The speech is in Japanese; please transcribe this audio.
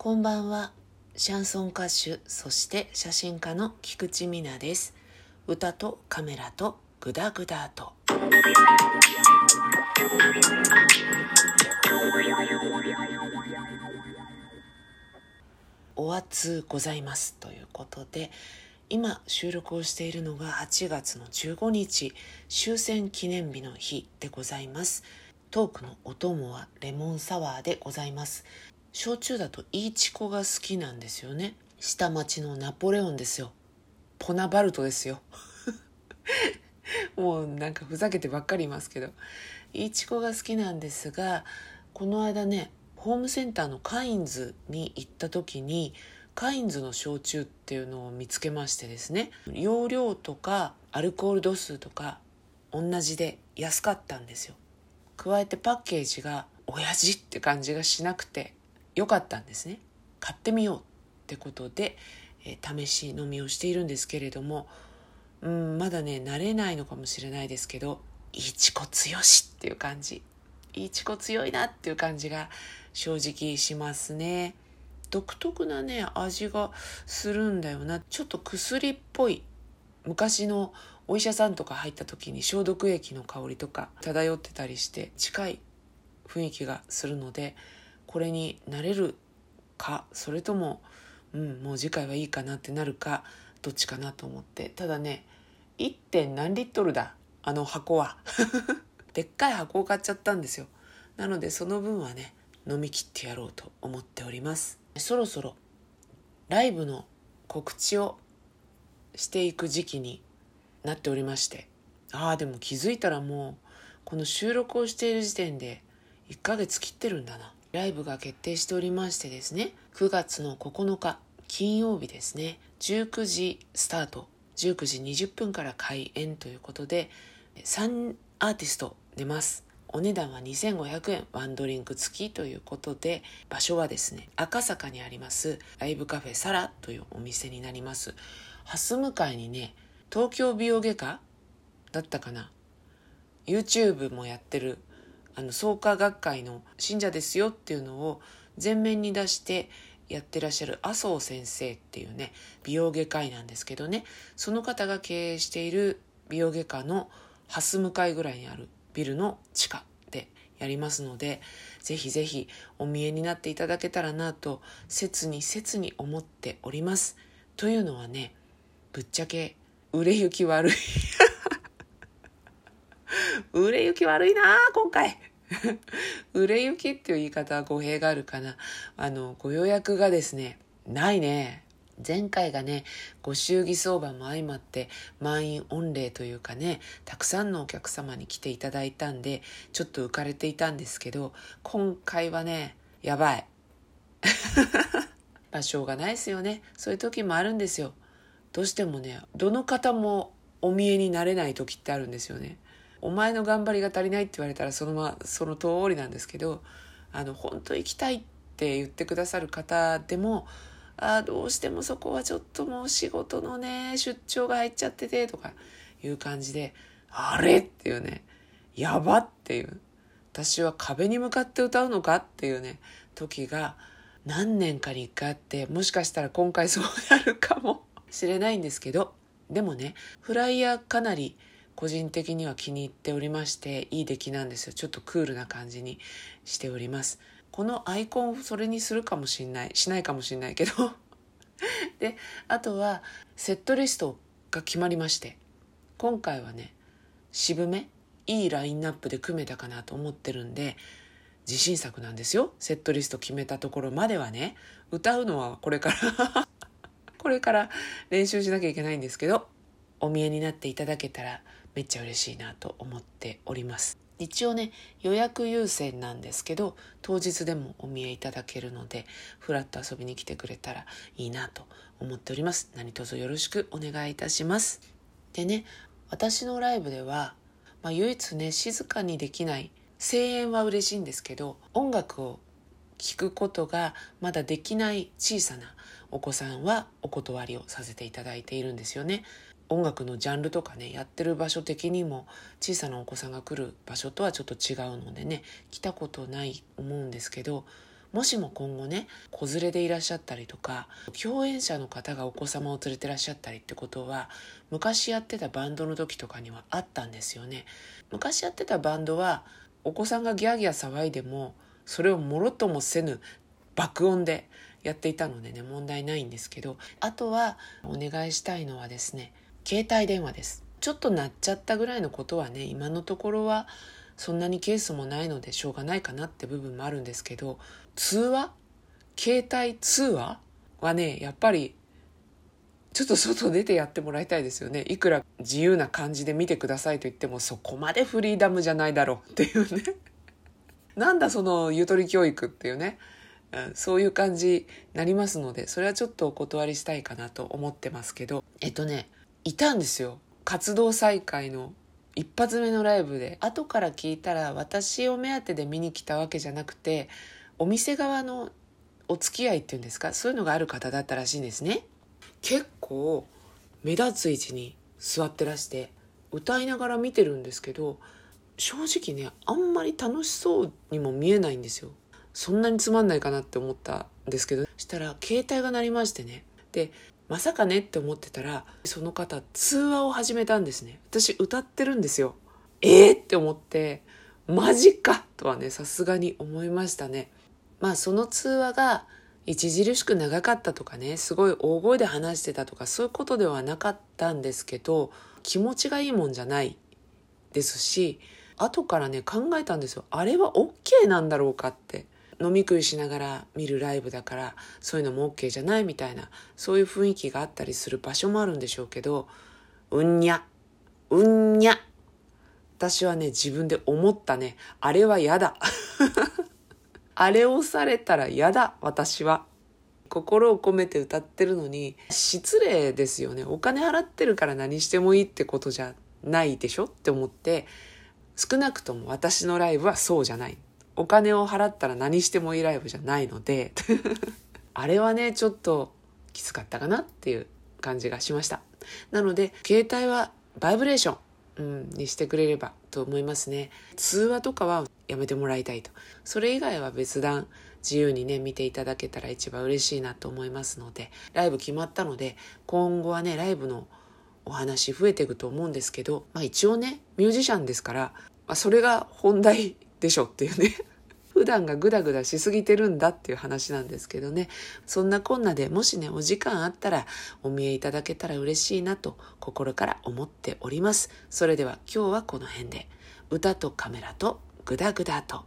こんばんは。シャンソン歌手、そして写真家の菊池美奈です。歌とカメラとグダグダと。お熱ございますということで、今収録をしているのが8月の15日終戦記念日の日でございますトークのお供はレモンサワーでございます焼酎だとイーチコが好きなんですよね。下町のナポレオンですよ。ポナバルトですよ。もうなんかふざけてばっかりいますけど。イーチコが好きなんですがこの間ねホームセンターのカインズに行った時にカインズの焼酎っていうのを見つけましてですね。容量とかアルコール度数とか同じで安かったんですよ。加えてパッケージが親父って感じがしなくて。良かったんですね。買ってみようってことで、えー、試し飲みをしているんですけれどもうんまだね慣れないのかもしれないですけどいちこ強しっていう感じ。いちこ強いなっていう感じが正直しますね。独特なね味がするんだよな。ちょっと薬っぽい昔のお医者さんとか入った時に消毒液の香りとか漂ってたりして近い雰囲気がするのでこれになれるかそれともうんもう次回はいいかなってなるかどっちかなと思って。ただね 1. 点何リットルだあの箱は。でっかい箱を買っちゃったんですよ。なのでその分はね飲み切ってやろうと思っております。そろそろライブの告知をしていく時期になっておりまして。ああでも気づいたらもうこの収録をしている時点で1ヶ月切ってるんだな。ライブが決定しておりましてですね9月の9日金曜日ですね19時スタート19時20分から開演ということで3アーティスト出ます。お値段は2500円ワンドリンク付きということで場所はですね赤坂にありますライブカフェサラというお店になります。蓮向かいにね東京美容外科だったかな？YouTube もやってるあの創価学会の信者ですよっていうのを前面に出してやってらっしゃる麻生先生っていうね美容外科医なんですけどねその方が経営している美容外科の蓮向かいぐらいにあるビルの地下でやりますのでぜひぜひお見えになっていただけたらなと切に切に思っております。というのはねぶっちゃけ売れ行き悪い。売れ行き悪いな今回。売れ行きっていう言い方は語弊があるかな。あのご予約がですねないね。前回がねご祝儀相場も相まって満員御礼というかねたくさんのお客様に来ていただいたんでちょっと浮かれていたんですけど今回はねやばい。まあしょうがないですよね。そういう時もあるんですよ。どうしてもねどの方もお見えになれない時ってあるんですよね。お前の頑張りが足りないって言われたらそのままその通りなんですけどあの本当行きたいって言ってくださる方でもあどうしてもそこはちょっともう仕事のね出張が入っちゃっててとかいう感じであれっていうねやばっていう私は壁に向かって歌うのかっていうね時が何年かに一回あってもしかしたら今回そうなるかもしれないんですけどでもねフライヤーかなり個人的には気に入っておりましていい出来なんですよ。ちょっとクールな感じにしております。このアイコンそれにするかもしんないしないかもしんないけど。であとはセットリストが決まりまして。今回はね渋めいいラインナップで組めたかなと思ってるんで自信作なんですよ。セットリスト決めたところまではね。歌うのはこれから これから練習しなきゃいけないんですけどお見えになっていただけたらめっちゃ嬉しいなと思っております。一応ね予約優先なんですけど当日でもお見えいただけるのでふらっと遊びに来てくれたらいいなと思っております。何卒よろしくお願いいたします。でね私のライブでは、まあ、唯一ね静かにできない声援は嬉しいんですけど音楽を聴くことがまだできない小さなお子さんはお断りをさせていただいているんですよね。音楽のジャンルとかねやってる場所的にも小さなお子さんが来る場所とはちょっと違うのでね来たことない思うんですけどもしも今後ね子連れでいらっしゃったりとか共演者の方がお子様を連れてらっしゃったりってことは昔やってたバンドの時とかにはあったんですよね。昔やってたバンドはお子さんがギャーギャー騒いでもそれをもろともせぬ爆音でやっていたのでね問題ないんですけどあとはお願いしたいのはですね携帯電話です。ちょっと鳴っちゃったぐらいのことはね今のところはそんなにケースもないのでしょうがないかなって部分もあるんですけど通話？携帯通話はねやっぱりちょっと外出てやってもらいたいですよね。いくら自由な感じで見てくださいと言ってもそこまでフリーダムじゃないだろうっていうね。なんだそのゆとり教育っていうね、うん、そういう感じになりますのでそれはちょっとお断りしたいかなと思ってますけど。えっとねいたんですよ。活動再開の一発目のライブで。後から聞いたら私を目当てで見に来たわけじゃなくてお店側のお付き合いっていうんですかそういうのがある方だったらしいんですね。結構目立つ位置に座ってらして歌いながら見てるんですけど正直ねあんまり楽しそうにも見えないんですよ。そんなにつまんないかなって思ったんですけどしたら携帯が鳴りましてね。でまさかねって思ってたらその方通話を始めたんですね。私歌ってるんですよ。えー、って思ってマジかとはねさすがに思いましたね。まあその通話が著しく長かったとかねすごい大声で話してたとかそういうことではなかったんですけど気持ちがいいもんじゃない。ですし後からね考えたんですよ。あれは OK なんだろうかって。飲み食いしながら見るライブだからそういうのも OK じゃないみたいなそういう雰囲気があったりする場所もあるんでしょうけどうんにゃうんにゃ。私はね自分で思ったね。あれは嫌だ。あれをされたら嫌だ私は。心を込めて歌ってるのに失礼ですよね。お金払ってるから何してもいいってことじゃないでしょって思って少なくとも私のライブはそうじゃない。お金を払ったら何してもいいライブじゃないので あれはねちょっときつかったかなっていう感じがしました。なので携帯はバイブレーション、うん、にしてくれればと思いますね。通話とかはやめてもらいたいと。それ以外は別段自由にね見ていただけたら一番嬉しいなと思いますのでライブ決まったので今後はねライブのお話増えていくと思うんですけど、まあ、一応ねミュージシャンですから、まあ、それが本題でしょっていうね。普段がグダグダしすぎてるんだっていう話なんですけどね。そんなこんなでもしねお時間あったらお見えいただけたら嬉しいなと心から思っております。それでは今日はこの辺で。歌とカメラとグダグダと。